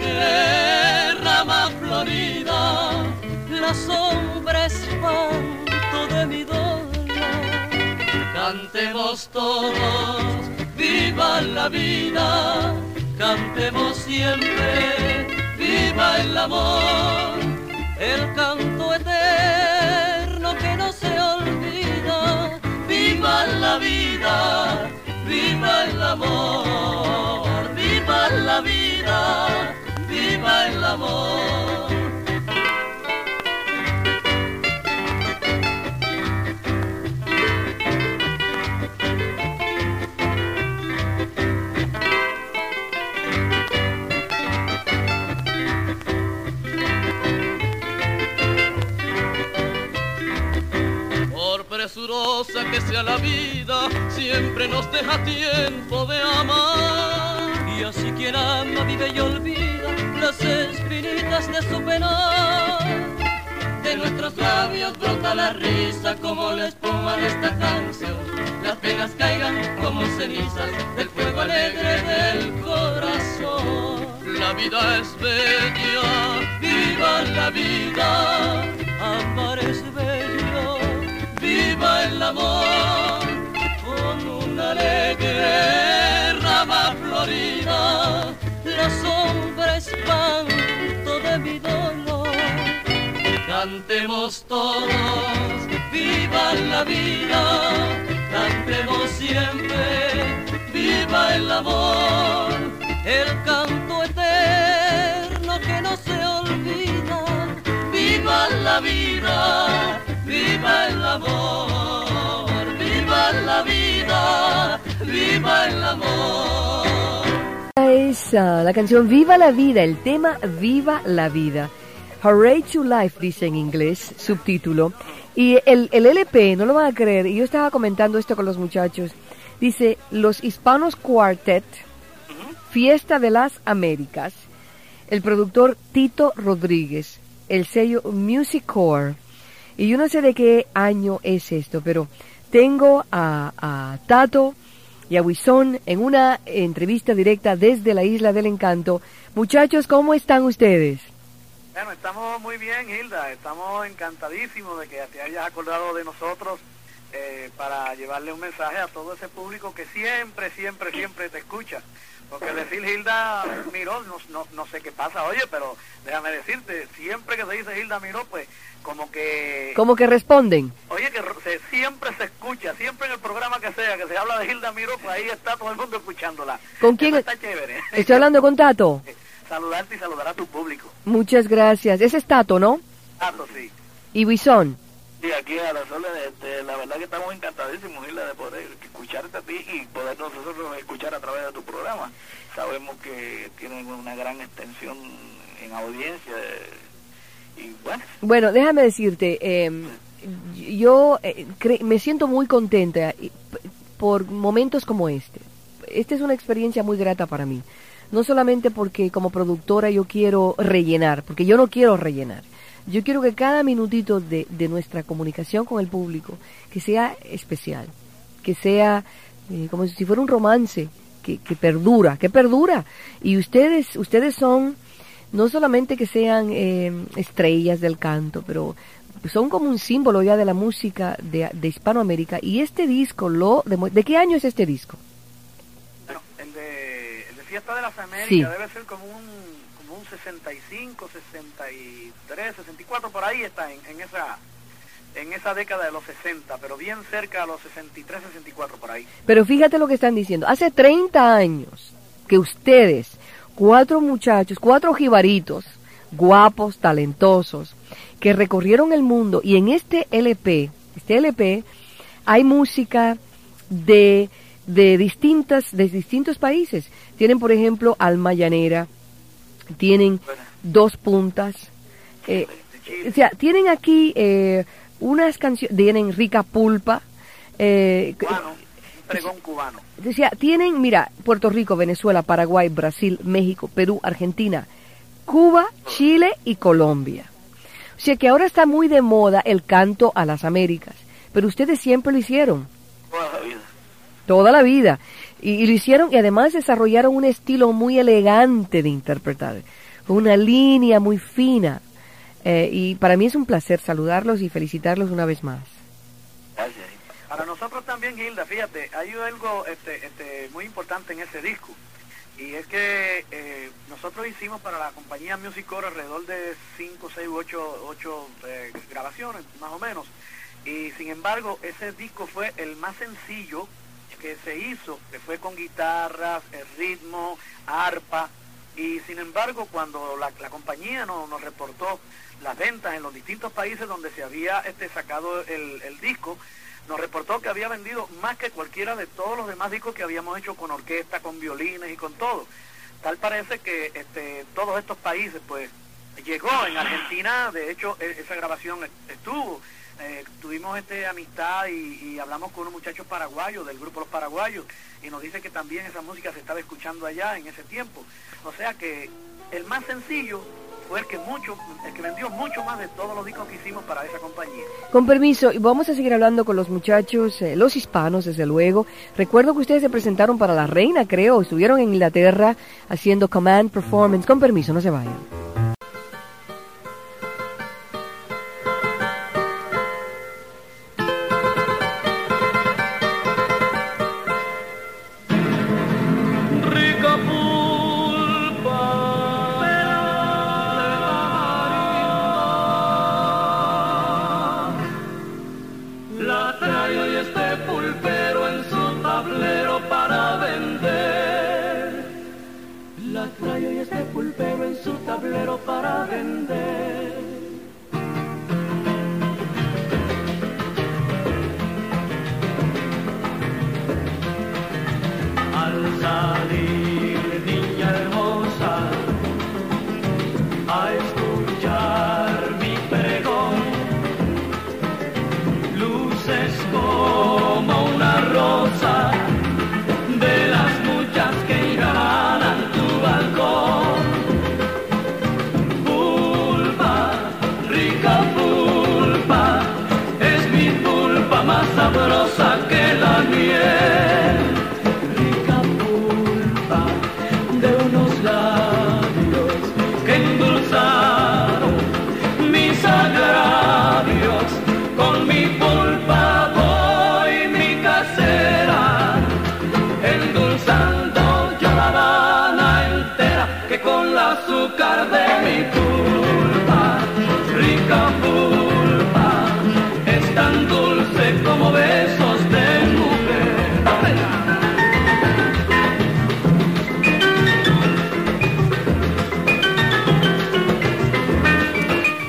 Alegre rama florida, la sombra espanto de mi dolor. Cantemos todos, viva la vida, cantemos siempre, viva el amor el canto eterno que no se olvida. Viva la vida, viva el amor, viva la vida, viva el amor. Por presurosa que sea la vida, siempre nos deja tiempo de amar. Y así quien ama, vive y olvida las espinitas de su pena. De nuestros labios brota la risa como la espuma de esta canción. Las penas caigan como cenizas del fuego alegre del corazón. La vida es bella, viva la vida, amar es bello, viva el amor, con una alegre rama florida, la mi dolor. Cantemos todos, viva la vida, cantemos siempre, viva el amor, el canto eterno que no se olvida, viva la vida, viva el amor, viva la vida, viva La canción Viva la Vida, el tema Viva la Vida. Hooray to Life, dice en inglés, subtítulo. Y el, el LP, no lo van a creer, y yo estaba comentando esto con los muchachos. Dice, Los Hispanos Quartet, Fiesta de las Américas, el productor Tito Rodríguez, el sello Music Core. Y yo no sé de qué año es esto, pero tengo a Tato y a Wison en una entrevista directa desde la Isla del Encanto. Muchachos, ¿cómo están ustedes? Bueno, estamos muy bien, Hilda. Estamos encantadísimos de que te hayas acordado de nosotros eh, para llevarle un mensaje a todo ese público que siempre, siempre, siempre te escucha. Porque decir Hilda Miró, no, no, no sé qué pasa, oye, pero déjame decirte, siempre que se dice Hilda Miró, pues como que... ¿Cómo que responden? Oye, que se- siempre se escucha, siempre en el programa que sea, que se habla de Hilda Miró, pues ahí está todo el mundo escuchándola. ¿Con quién? Eso está chévere. Estoy hablando con Tato. Saludarte y saludar a tu público. Muchas gracias. Ese es Tato, ¿no? Tato, sí. Y Wison. Sí, aquí a las órdenes, este, la verdad que estamos encantadísimos, Hilda, de poder escucharte a ti y poder nosotros escuchar a través de tu programa. Sabemos que tienen una gran extensión en audiencia eh, y bueno, Bueno, déjame decirte, eh, yo eh, me siento muy contenta por momentos como este. Esta es una experiencia muy grata para mí. No solamente porque como productora yo quiero rellenar, porque yo no quiero rellenar. Yo quiero que cada minutito de, de nuestra comunicación con el público, que sea especial, que sea eh, como si fuera un romance, que, que perdura, que perdura. Y ustedes, ustedes son no solamente que sean eh, estrellas del canto, pero son como un símbolo ya de la música de, de Hispanoamérica. Y este disco lo demue- ¿De qué año es este disco? bueno, el de, el de Fiesta de las Américas Sí. debe ser como un 65, 63, 64, por ahí está, en, en esa en esa década de los 60, pero bien cerca a los 63, 64 por ahí. Pero fíjate lo que están diciendo. Hace 30 años que ustedes, cuatro muchachos, cuatro jibaritos, guapos, talentosos, que recorrieron el mundo y en este LP, este LP hay música de, de, distintas, de distintos países. Tienen, por ejemplo, Alma Llanera, tienen Dos Puntas. Eh, o sea, tienen aquí eh, unas canciones, tienen Rica Pulpa. Eh, cubano, pregón cubano. Decía, tienen, mira, Puerto Rico, Venezuela, Paraguay, Brasil, México, Perú, Argentina, Cuba, Chile y Colombia. O sea que ahora está muy de moda el canto a las Américas, pero ustedes siempre lo hicieron. Toda la vida. Toda la vida. Y, lo hicieron y además desarrollaron un estilo muy elegante de interpretar, una línea muy fina. Eh, y para mí es un placer saludarlos y felicitarlos una vez más. Gracias. Para nosotros también, Hilda, fíjate, hay algo este, este, muy importante en ese disco. Y es que eh, nosotros hicimos para la compañía Music Core alrededor de 5, 6 u 8, 8 eh, grabaciones, más o menos. Y sin embargo, ese disco fue el más sencillo que se hizo, que fue con guitarras, el ritmo, arpa. Y sin embargo, cuando la, la compañía no, nos reportó las ventas en los distintos países donde se había este, sacado el, el disco, nos reportó que había vendido más que cualquiera de todos los demás discos que habíamos hecho con orquesta, con violines y con todo. Tal parece que este, todos estos países, pues, llegó en Argentina, de hecho, e, esa grabación estuvo. Eh, tuvimos este amistad y, y, hablamos con unos muchachos paraguayos del grupo Los Paraguayos y nos dice que también esa música se estaba escuchando allá en ese tiempo. O sea que el más sencillo fue el que mucho, el que vendió mucho más de todos los discos que hicimos para esa compañía. Con permiso, vamos a seguir hablando con los muchachos, eh, los hispanos, desde luego. Recuerdo que ustedes se presentaron para la reina, creo, estuvieron en Inglaterra haciendo command performance. Con permiso, no se vayan.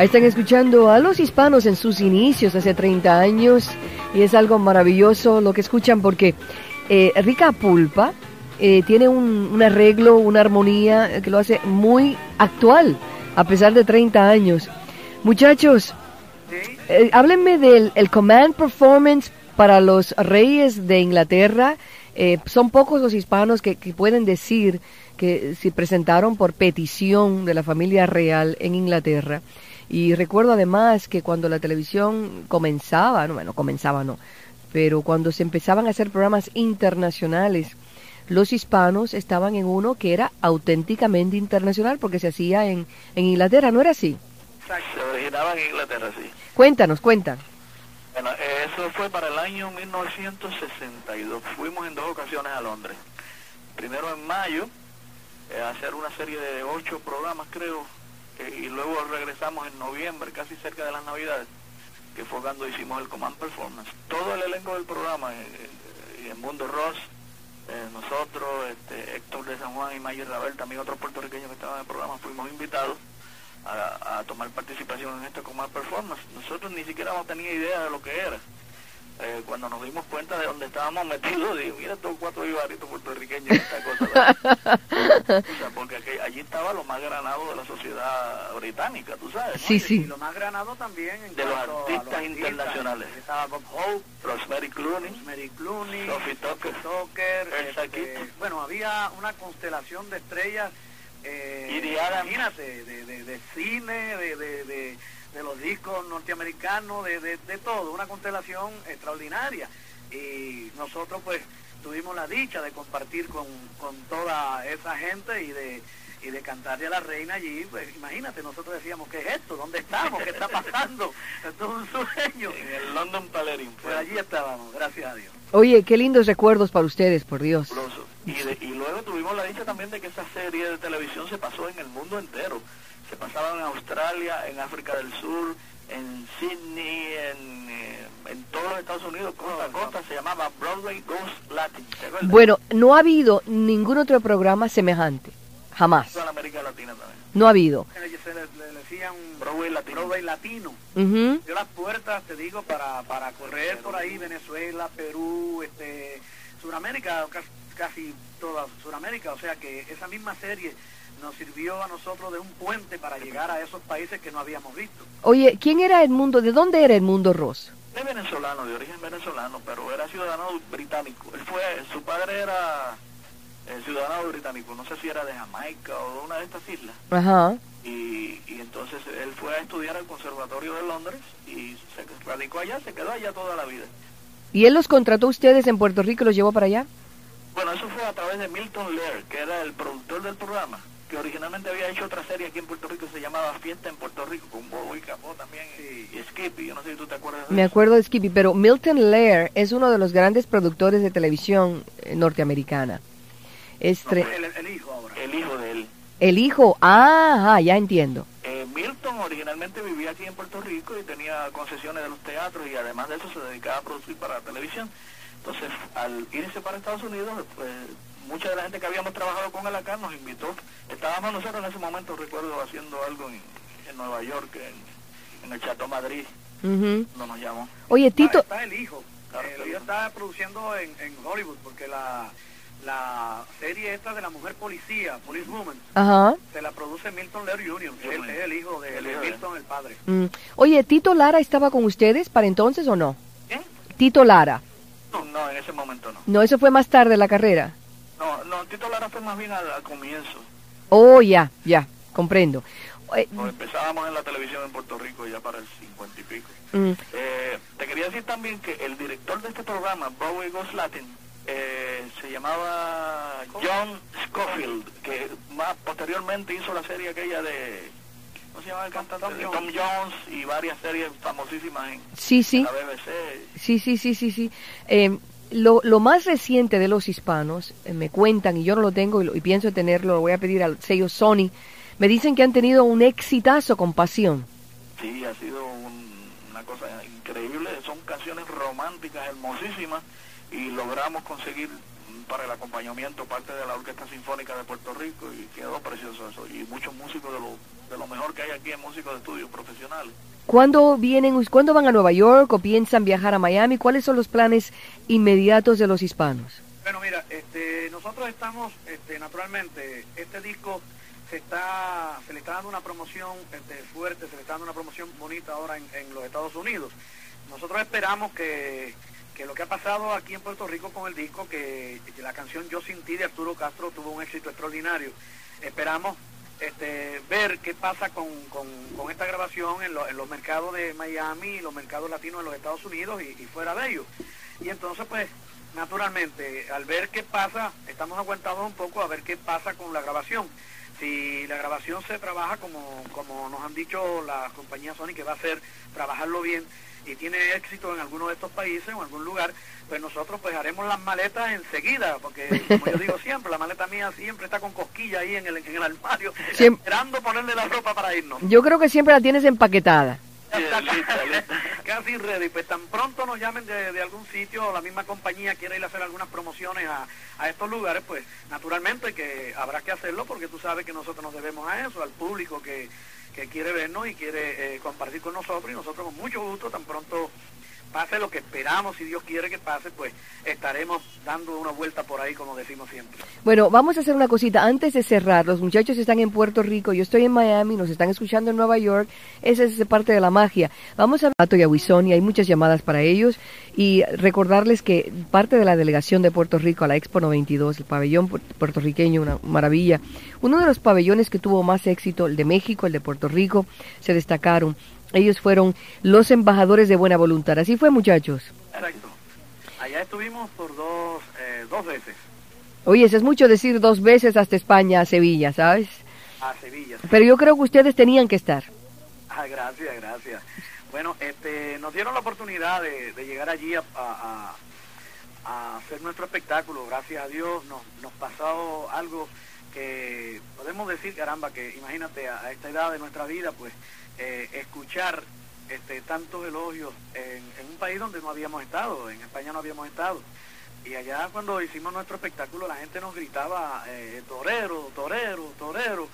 Ahí están escuchando a los hispanos en sus inicios hace 30 años y es algo maravilloso lo que escuchan porque eh, Rica Pulpa eh, tiene un, un, arreglo, una armonía que lo hace muy actual a pesar de 30 años. Muchachos, eh, háblenme del el Command Performance para los reyes de Inglaterra. Eh, son pocos los hispanos que, que pueden decir que se presentaron por petición de la familia real en Inglaterra. Y recuerdo además que cuando la televisión comenzaba, no, bueno, comenzaba no, pero cuando se empezaban a hacer programas internacionales, los hispanos estaban en uno que era auténticamente internacional porque se hacía en, en Inglaterra, ¿no era así? Exacto, se originaba en Inglaterra, sí. Cuéntanos, cuenta. Bueno, eso fue para el año 1962. Fuimos en dos ocasiones a Londres. Primero en mayo, eh, a hacer una serie de ocho programas, creo, y luego regresamos en noviembre, casi cerca de las Navidades, que fue cuando hicimos el Command Performance. Todo el elenco del programa, eh, eh, y el Mundo Ross, eh, nosotros, este, Héctor de San Juan y Mayer Ravel, también otros puertorriqueños que estaban en el programa, fuimos invitados a, tomar participación en este Command Performance. Nosotros ni siquiera no teníamos idea de lo que era. Cuando nos dimos cuenta de dónde estábamos metidos, dije, mira estos cuatro ibaritos puertorriqueños, esta cosa. o sea, porque aquí- allí estaba lo más granado de la sociedad británica, tú sabes. Sí, Y- sí. Y lo más granado también en De los artistas internacionales. Estaba Bob Hope, Rosemary Clooney, Mary Clooney, Sophie Tucker. Tucker, Elsa este, bueno, había una constelación de estrellas, eh, Y de imagínate, de, de, de cine, de, de, de, los discos norteamericanos, de, de, de todo, una constelación extraordinaria. Y nosotros pues tuvimos la dicha de compartir con, con toda esa gente y de y de cantarle a la reina allí, pues imagínate, nosotros decíamos, ¿qué es esto? ¿Dónde estamos? ¿Qué está pasando? Esto es un sueño. en el London Palladium. Pues allí estábamos, gracias a Dios. Oye, qué lindos recuerdos para ustedes, por Dios. Y, de- y luego tuvimos la dicha también de que esa serie de televisión se pasó en el mundo entero. Se pasaba en Australia, en África del Sur, en Sydney, en, eh, en todos los Estados Unidos, costa a costa. Se llamaba Broadway Goes Latin. Bueno, no ha habido ningún otro programa semejante. Jamás. La América Latina también. No ha habido. Se le, le decían Broadway Latino. Broadway latino. Ujú. Dio las puertas, te digo, para, para correr por ahí, Venezuela, Perú, este, Sudamérica, casi, casi toda Sudamérica. O sea que esa misma serie nos sirvió a nosotros de un puente para llegar a esos países que no habíamos visto. Oye, ¿quién era Edmundo? ¿De dónde era Edmundo Ross? Es venezolano, de origen venezolano, pero era ciudadano británico. Él fue, su padre era eh, ciudadano británico, no sé si era de Jamaica o de una de estas islas. Ajá. Y, y entonces él fue a estudiar al Conservatorio de Londres y se radicó allá, se quedó allá toda la vida. ¿Y él los contrató a ustedes en Puerto Rico y los llevó para allá? Bueno, eso fue a través de Milton Lair, que era el productor del programa, que originalmente había hecho otra serie aquí en Puerto Rico que se llamaba Fiesta en Puerto Rico, con Bobo y Capó también, y, y Skippy, yo no sé si tú te acuerdas de Me eso. acuerdo de Skippy, pero Milton Lair es uno de los grandes productores de televisión eh, norteamericana. Es tre- El, el hijo ahora. El hijo de él. el hijo, ah, ajá, ya entiendo. Eh, Milton originalmente vivía aquí en Puerto Rico y tenía concesiones de los teatros y además de eso se dedicaba a producir para la televisión. Entonces, al irse para Estados Unidos, pues, mucha de la gente que habíamos trabajado con él acá nos invitó. Estábamos nosotros en ese momento, recuerdo, haciendo algo en, en Nueva York, en, en el Chateau Madrid, Ujú. no nos llamó. Oye, Tito, Está, está el hijo. Claro, el hijo está produciendo en, en Hollywood porque la, la serie esta de la mujer policía, Police Woman, ajá. se la produce Milton Lair Jr. Él es el hijo de, El. Milton, el padre. Mm. Oye, Tito Lara estaba con ustedes para entonces o no? ¿Quién? Tito Lara. No, no, en ese momento no. No, eso fue más tarde la carrera. Lara fue más bien al, al comienzo. Oh, ya, ya, comprendo. Eh, Nos empezábamos en la televisión en Puerto Rico ya para el cincuenta y pico. mm, Eh, te quería decir también que el director de este programa, Broadway Goes Latin, eh, se llamaba John Scofield, que más posteriormente hizo la serie aquella de, ¿cómo se llama el cantante? Tom. Tom Jones y varias series famosísimas en, sí, en sí, la BBC. sí, sí, sí, sí, sí. Eh, lo, lo más reciente de los hispanos, eh, me cuentan, y yo no lo tengo y, lo- y pienso tenerlo, lo voy a pedir al sello Sony, me dicen que han tenido un exitazo con pasión. Sí, ha sido un- una cosa increíble. Son canciones románticas, hermosísimas, y logramos conseguir para el acompañamiento parte de la Orquesta Sinfónica de Puerto Rico y quedó precioso eso. Y muchos músicos de lo, de lo mejor que hay aquí en músicos de estudio profesionales. ¿Cuándo vienen, cuándo van a Nueva York o piensan viajar a Miami? ¿Cuáles son los planes inmediatos de los hispanos? Bueno, mira, este, nosotros estamos, este, naturalmente, este disco se está, se le está dando una promoción este, fuerte, se le está dando una promoción bonita ahora en, los Estados Unidos. Nosotros esperamos que, que lo que ha pasado aquí en Puerto Rico con el disco, que, la canción Yo sin ti de Arturo Castro tuvo un éxito extraordinario. Esperamos este, ver qué pasa con, con, esta grabación en, lo- en los mercados de Miami los mercados latinos de los Estados Unidos y, y fuera de ellos. Y entonces, pues, naturalmente, al ver qué pasa, estamos aguantados un poco a ver qué pasa con la grabación. Si la grabación se trabaja como, como nos han dicho las compañías Sony que va a ser trabajarlo bien y tiene éxito en alguno de estos países o en algún lugar, pues nosotros pues haremos las maletas enseguida, porque como yo digo siempre, la maleta mía siempre está con cosquilla ahí en el, en el armario, Siem- esperando ponerle la ropa para irnos. Yo creo que siempre la tienes empaquetada. Lista, lista. Casi ready. Pues tan pronto nos llamen de, de algún sitio o la misma compañía quiere ir a hacer algunas promociones a, a estos lugares, pues naturalmente que habrá que hacerlo porque tú sabes que nosotros nos debemos a eso, al público que, que quiere vernos y quiere eh, compartir con nosotros y nosotros con mucho gusto tan pronto pase lo que esperamos, si Dios quiere que pase, pues estaremos dando una vuelta por ahí, como decimos siempre. Bueno, vamos a hacer una cosita antes de cerrar. Los muchachos están en Puerto Rico, yo estoy en Miami, nos están escuchando en Nueva York. Esa es parte de la magia. Vamos a Pato y a y hay muchas llamadas para ellos y recordarles que parte de la delegación de Puerto Rico a la Expo 92, el pabellón puertorriqueño, una maravilla. Uno de los pabellones que tuvo más éxito, el de México, el de Puerto Rico, se destacaron. Ellos fueron los embajadores de buena voluntad. Así fue, muchachos. Exacto. Allá estuvimos por dos, eh, dos veces. Oye, eso es mucho decir dos veces hasta España, a Sevilla, ¿sabes? A Sevilla. Pero yo creo que ustedes tenían que estar. Ah, gracias, gracias. Bueno, este, nos dieron la oportunidad de, llegar allí a, a, hacer nuestro espectáculo. Gracias a Dios nos, nos pasó algo que podemos decir, caramba, que imagínate a, esta edad de nuestra vida, pues eh, escuchar este, tantos elogios en, un país donde no habíamos estado, en España no habíamos estado. Y allá cuando hicimos nuestro espectáculo la gente nos gritaba eh, torero, torero, torero.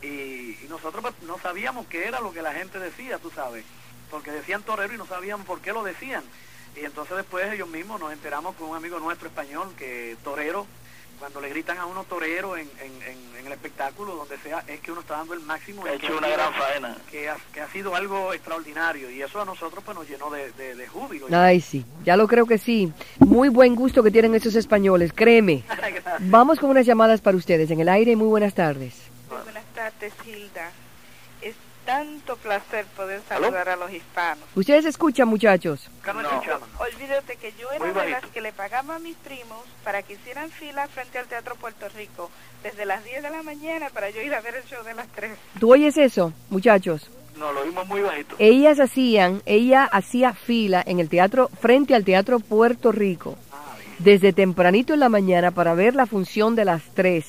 Y, nosotros pues, no sabíamos qué era lo que la gente decía, tú sabes, porque decían torero y no sabían por qué lo decían. Y entonces después ellos mismos nos enteramos con un amigo nuestro español que torero cuando le gritan a uno torero en, en, el espectáculo, donde sea, es que uno está dando el máximo. Ha hecho una gran faena. Que ha, que ha, sido algo extraordinario y eso a nosotros pues nos llenó de, de, júbilo. Ay, sí, ya lo creo que sí. Muy buen gusto que tienen esos españoles, créeme. Vamos con unas llamadas para ustedes en el aire. Muy buenas tardes. Muy buenas tardes, Hilda tanto placer poder saludar a los hispanos. ¿Ustedes escuchan, muchachos? No. Olvídate que yo era de las que le pagaba a mis primos para que hicieran fila frente al Teatro Puerto Rico desde las 10 de la mañana para yo ir a ver el show de las 3. ¿Tú oyes eso, muchachos? No, lo vimos muy bajito. Ellas hacían, ella hacía fila en el teatro, frente al Teatro Puerto Rico, desde tempranito en la mañana para ver la función de las 3,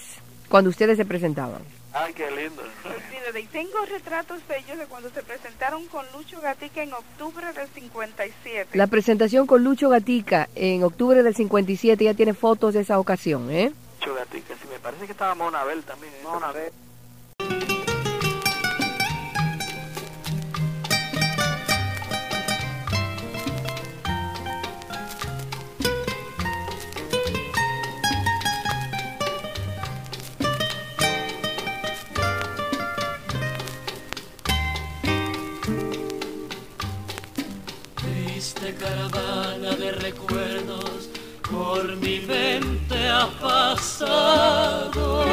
cuando ustedes se presentaban. Ay, qué lindo. Y tengo retratos de ellos de cuando se presentaron con Lucho Gatica en octubre del 57. La presentación con Lucho Gatica en octubre del 57 ya tiene fotos de esa ocasión, ¿eh? Lucho Gatica, sí, me parece que estaba Monabel también. ¿eh? Monabel. Por mi mente ha pasado.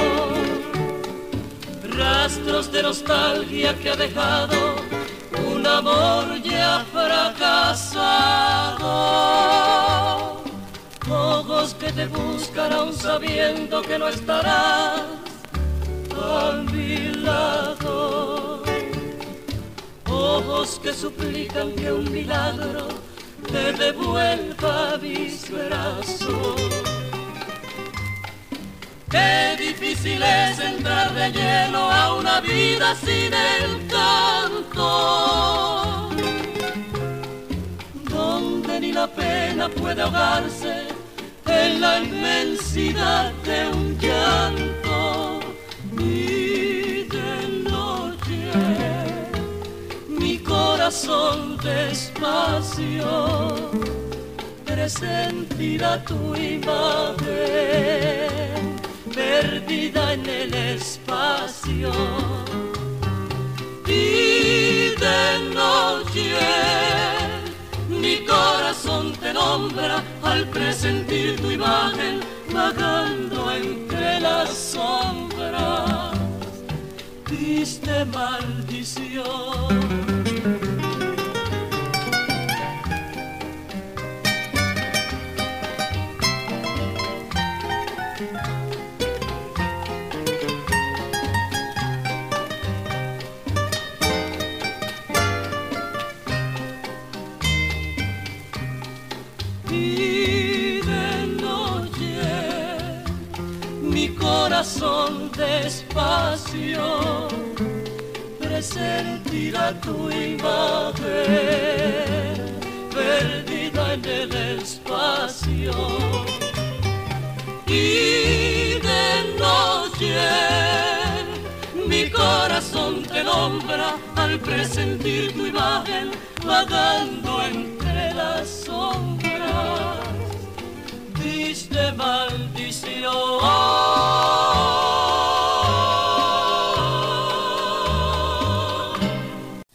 Rastros de nostalgia que ha dejado un amor ya fracasado. Ojos que te buscan aún sabiendo que no estarás a mi lado. Ojos que suplican que un milagro te devuelva mis brazos. Qué difícil es entrar de lleno a una vida sin el canto, donde ni la pena puede ahogarse en la inmensidad de un llanto. Y de mi corazón despacio presentirá tu imagen perdida en el espacio. Y de noche mi corazón te nombra al presentir tu imagen vagando entre las sombras. Diste maldición tu imagen perdida en el espacio y de noche mi corazón te nombra al presentir tu imagen vagando entre las sombras, diste maldición.